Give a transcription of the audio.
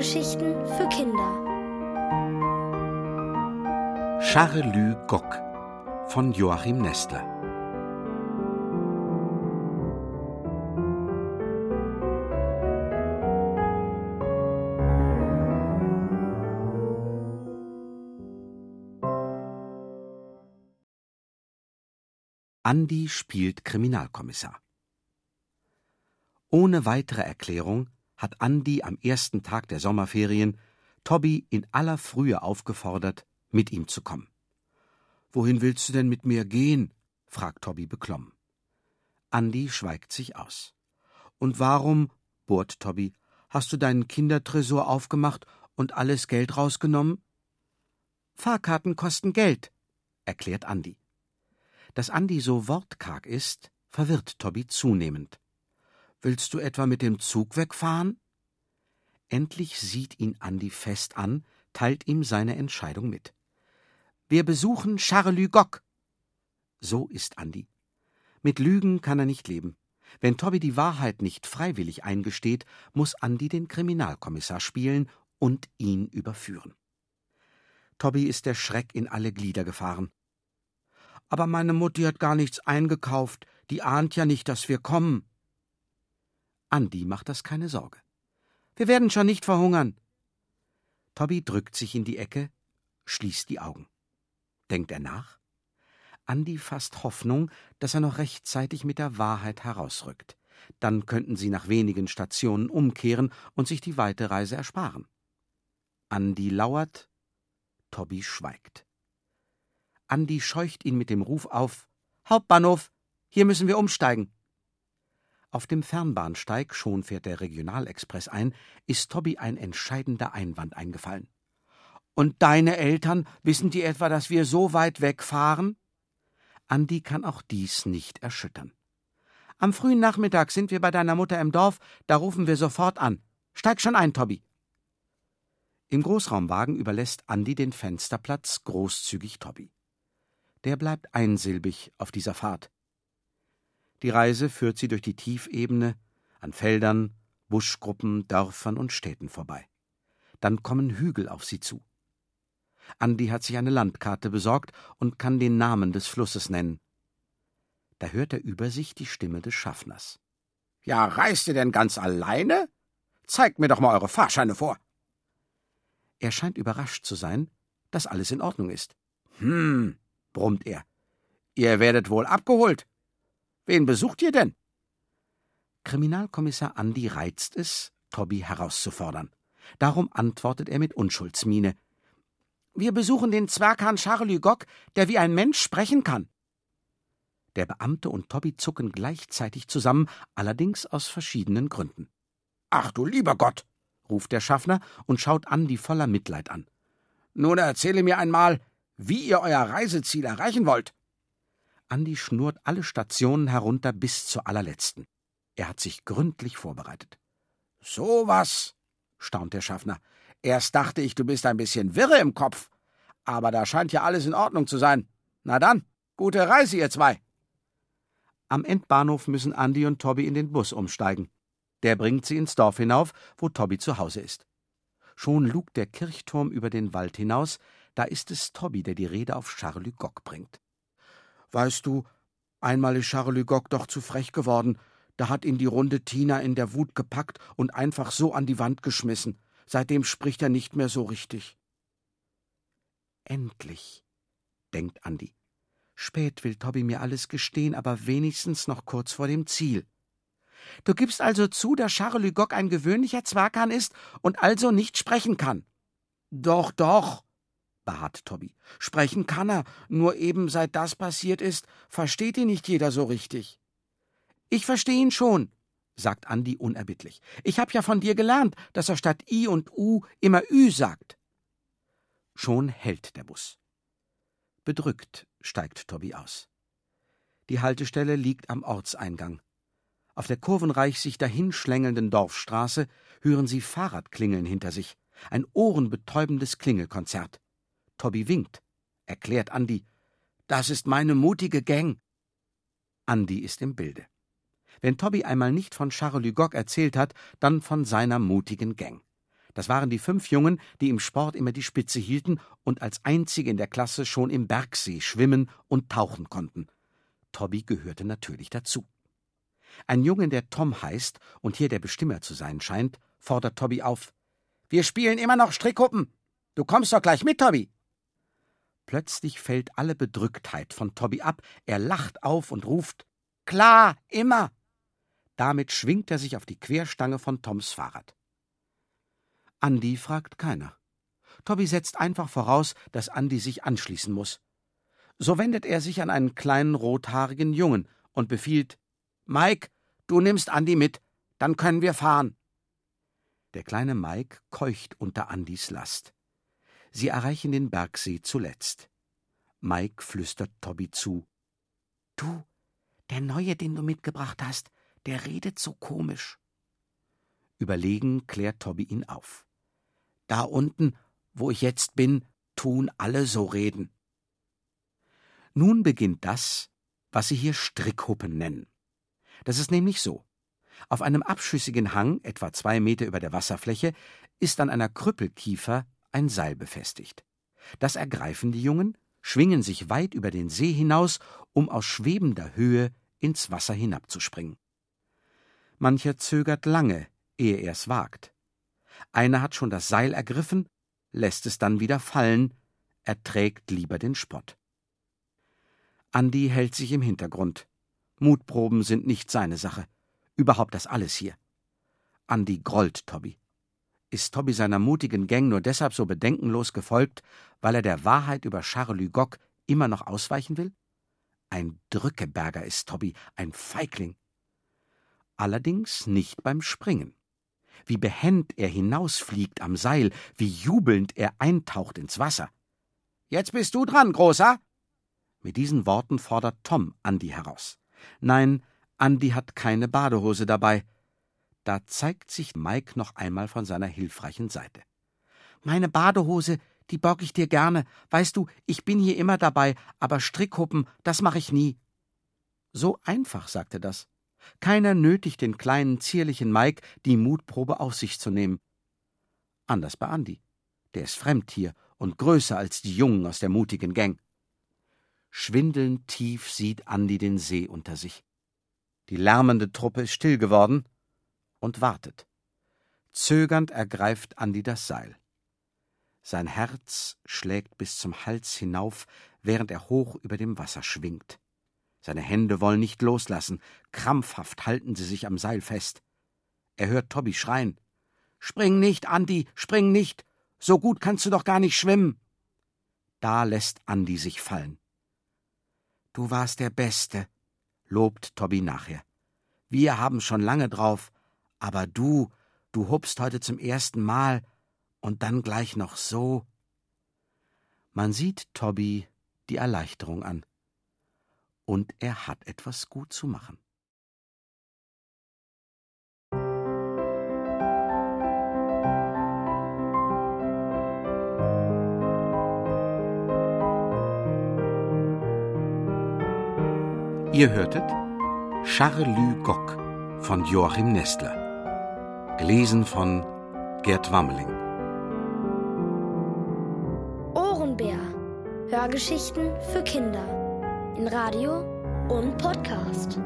Hörgeschichten für Kinder. Charelü Gock von Joachim Nestler. Andi spielt Kriminalkommissar. Ohne weitere Erklärung hat Andi am ersten Tag der Sommerferien Tobby in aller Frühe aufgefordert, mit ihm zu kommen. Wohin willst du denn mit mir gehen? fragt Tobby beklommen. Andi schweigt sich aus. Und warum, bohrt Tobby, hast du deinen Kindertresor aufgemacht und alles Geld rausgenommen? Fahrkarten kosten Geld, erklärt Andi. Dass Andi so wortkarg ist, verwirrt Tobby zunehmend. Willst du etwa mit dem Zug wegfahren? Endlich sieht ihn Andi fest an, teilt ihm seine Entscheidung mit. Wir besuchen Charlü Gock. So ist Andi. Mit Lügen kann er nicht leben. Wenn Tobby die Wahrheit nicht freiwillig eingesteht, muss Andi den Kriminalkommissar spielen und ihn überführen. Tobby ist der Schreck in alle Glieder gefahren. Aber meine Mutti hat gar nichts eingekauft, die ahnt ja nicht, dass wir kommen. Andi macht das keine Sorge. Wir werden schon nicht verhungern. Tobby drückt sich in die Ecke, schließt die Augen. Denkt er nach? Andi fasst Hoffnung, dass er noch rechtzeitig mit der Wahrheit herausrückt. Dann könnten sie nach wenigen Stationen umkehren und sich die weite Reise ersparen. Andi lauert, Tobby schweigt. Andi scheucht ihn mit dem Ruf auf Hauptbahnhof, hier müssen wir umsteigen. Auf dem Fernbahnsteig, schon fährt der Regionalexpress ein, ist Tobby ein entscheidender Einwand eingefallen. Und deine Eltern, wissen die etwa, dass wir so weit wegfahren? Andi kann auch dies nicht erschüttern. Am frühen Nachmittag sind wir bei deiner Mutter im Dorf, da rufen wir sofort an. Steig schon ein, Tobby. Im Großraumwagen überlässt Andi den Fensterplatz großzügig Tobby. Der bleibt einsilbig auf dieser Fahrt. Die Reise führt sie durch die Tiefebene, an Feldern, Buschgruppen, Dörfern und Städten vorbei. Dann kommen Hügel auf sie zu. Andi hat sich eine Landkarte besorgt und kann den Namen des Flusses nennen. Da hört er über sich die Stimme des Schaffners. Ja, reist ihr denn ganz alleine? Zeigt mir doch mal eure Fahrscheine vor. Er scheint überrascht zu sein, dass alles in Ordnung ist. Hm, brummt er. Ihr werdet wohl abgeholt. Wen besucht ihr denn? Kriminalkommissar Andi reizt es, Tobby herauszufordern. Darum antwortet er mit Unschuldsmiene. Wir besuchen den Zwerghahn Charlie Gock, der wie ein Mensch sprechen kann. Der Beamte und Tobby zucken gleichzeitig zusammen, allerdings aus verschiedenen Gründen. Ach du lieber Gott, ruft der Schaffner und schaut Andi voller Mitleid an. Nun erzähle mir einmal, wie ihr euer Reiseziel erreichen wollt. Andi schnurrt alle Stationen herunter bis zur allerletzten. Er hat sich gründlich vorbereitet. So was, staunt der Schaffner. Erst dachte ich, du bist ein bisschen wirre im Kopf. Aber da scheint ja alles in Ordnung zu sein. Na dann, gute Reise, ihr zwei. Am Endbahnhof müssen Andi und Tobby in den Bus umsteigen. Der bringt sie ins Dorf hinauf, wo Tobby zu Hause ist. Schon lugt der Kirchturm über den Wald hinaus, da ist es Tobby, der die Rede auf Charlie Gock bringt. Weißt du, einmal ist Charlie Gock doch zu frech geworden. Da hat ihn die runde Tina in der Wut gepackt und einfach so an die Wand geschmissen. Seitdem spricht er nicht mehr so richtig. Endlich, denkt Andi. Spät will Tobby mir alles gestehen, aber wenigstens noch kurz vor dem Ziel. Du gibst also zu, dass Charlie Gock ein gewöhnlicher Zwerghahn ist und also nicht sprechen kann. Doch, doch, beharrt Tobby. Sprechen kann er, nur eben seit das passiert ist, versteht ihn nicht jeder so richtig. Ich verstehe ihn schon, sagt Andi unerbittlich. Ich hab ja von dir gelernt, dass er statt I und U immer Ü sagt. Schon hält der Bus. Bedrückt steigt Tobby aus. Die Haltestelle liegt am Ortseingang. Auf der kurvenreich sich dahinschlängelnden Dorfstraße hören sie Fahrradklingeln hinter sich. Ein ohrenbetäubendes Klingelkonzert. Tobby winkt, erklärt Andi. Das ist meine mutige Gang. Andi ist im Bilde. Wenn Tobby einmal nicht von Charlie Gock erzählt hat, dann von seiner mutigen Gang. Das waren die fünf Jungen, die im Sport immer die Spitze hielten und als einzige in der Klasse schon im Bergsee schwimmen und tauchen konnten. Tobby gehörte natürlich dazu. Ein Junge, der Tom heißt und hier der Bestimmer zu sein scheint, fordert Tobby auf. Wir spielen immer noch Strickhuppen. Du kommst doch gleich mit, Tobby. Plötzlich fällt alle Bedrücktheit von Tobby ab. Er lacht auf und ruft: Klar, immer. Damit schwingt er sich auf die Querstange von Toms Fahrrad. Andi fragt keiner. Tobby setzt einfach voraus, dass Andi sich anschließen muss. So wendet er sich an einen kleinen rothaarigen Jungen und befiehlt: Mike, du nimmst Andi mit, dann können wir fahren. Der kleine Mike keucht unter Andis Last. Sie erreichen den Bergsee zuletzt. Mike flüstert Tobby zu. Du, der Neue, den du mitgebracht hast, der redet so komisch. Überlegen klärt Tobby ihn auf. Da unten, wo ich jetzt bin, tun alle so reden. Nun beginnt das, was sie hier Strickhuppen nennen. Das ist nämlich so. Auf einem abschüssigen Hang, etwa zwei Meter über der Wasserfläche, ist an einer Krüppelkiefer ein Seil befestigt. Das ergreifen die Jungen, schwingen sich weit über den See hinaus, um aus schwebender Höhe ins Wasser hinabzuspringen. Mancher zögert lange, ehe er es wagt. Einer hat schon das Seil ergriffen, lässt es dann wieder fallen, erträgt lieber den Spott. Andi hält sich im Hintergrund. Mutproben sind nicht seine Sache. Überhaupt das alles hier. Andi grollt Tobby. Ist Tobby seiner mutigen Gang nur deshalb so bedenkenlos gefolgt, weil er der Wahrheit über Charles Lugog immer noch ausweichen will? Ein Drückeberger ist Tobby, ein Feigling. Allerdings nicht beim Springen. Wie behend er hinausfliegt am Seil, wie jubelnd er eintaucht ins Wasser. Jetzt bist du dran, Großer! Mit diesen Worten fordert Tom Andi heraus. Nein, Andi hat keine Badehose dabei. Da zeigt sich Mike noch einmal von seiner hilfreichen Seite. Meine Badehose, die borg ich dir gerne. Weißt du, ich bin hier immer dabei, aber Strickhuppen, das mache ich nie. So einfach, sagte das. Keiner nötigt den kleinen, zierlichen Mike, die Mutprobe auf sich zu nehmen. Anders bei Andi. Der ist Fremdtier und größer als die Jungen aus der mutigen Gang. Schwindelnd tief sieht Andi den See unter sich. Die lärmende Truppe ist still geworden und wartet. Zögernd ergreift Andi das Seil. Sein Herz schlägt bis zum Hals hinauf, während er hoch über dem Wasser schwingt. Seine Hände wollen nicht loslassen, krampfhaft halten sie sich am Seil fest. Er hört Tobby schreien. Spring nicht, Andi, spring nicht. So gut kannst du doch gar nicht schwimmen. Da lässt Andi sich fallen. Du warst der Beste, lobt Tobby nachher. Wir haben schon lange drauf, aber du, du hupst heute zum ersten Mal und dann gleich noch so. Man sieht Tobby die Erleichterung an und er hat etwas gut zu machen. Ihr hörtet Charlü Gock von Joachim Nestler. Gelesen von Gerd Wammeling. Ohrenbär. Hörgeschichten für Kinder in Radio und Podcast.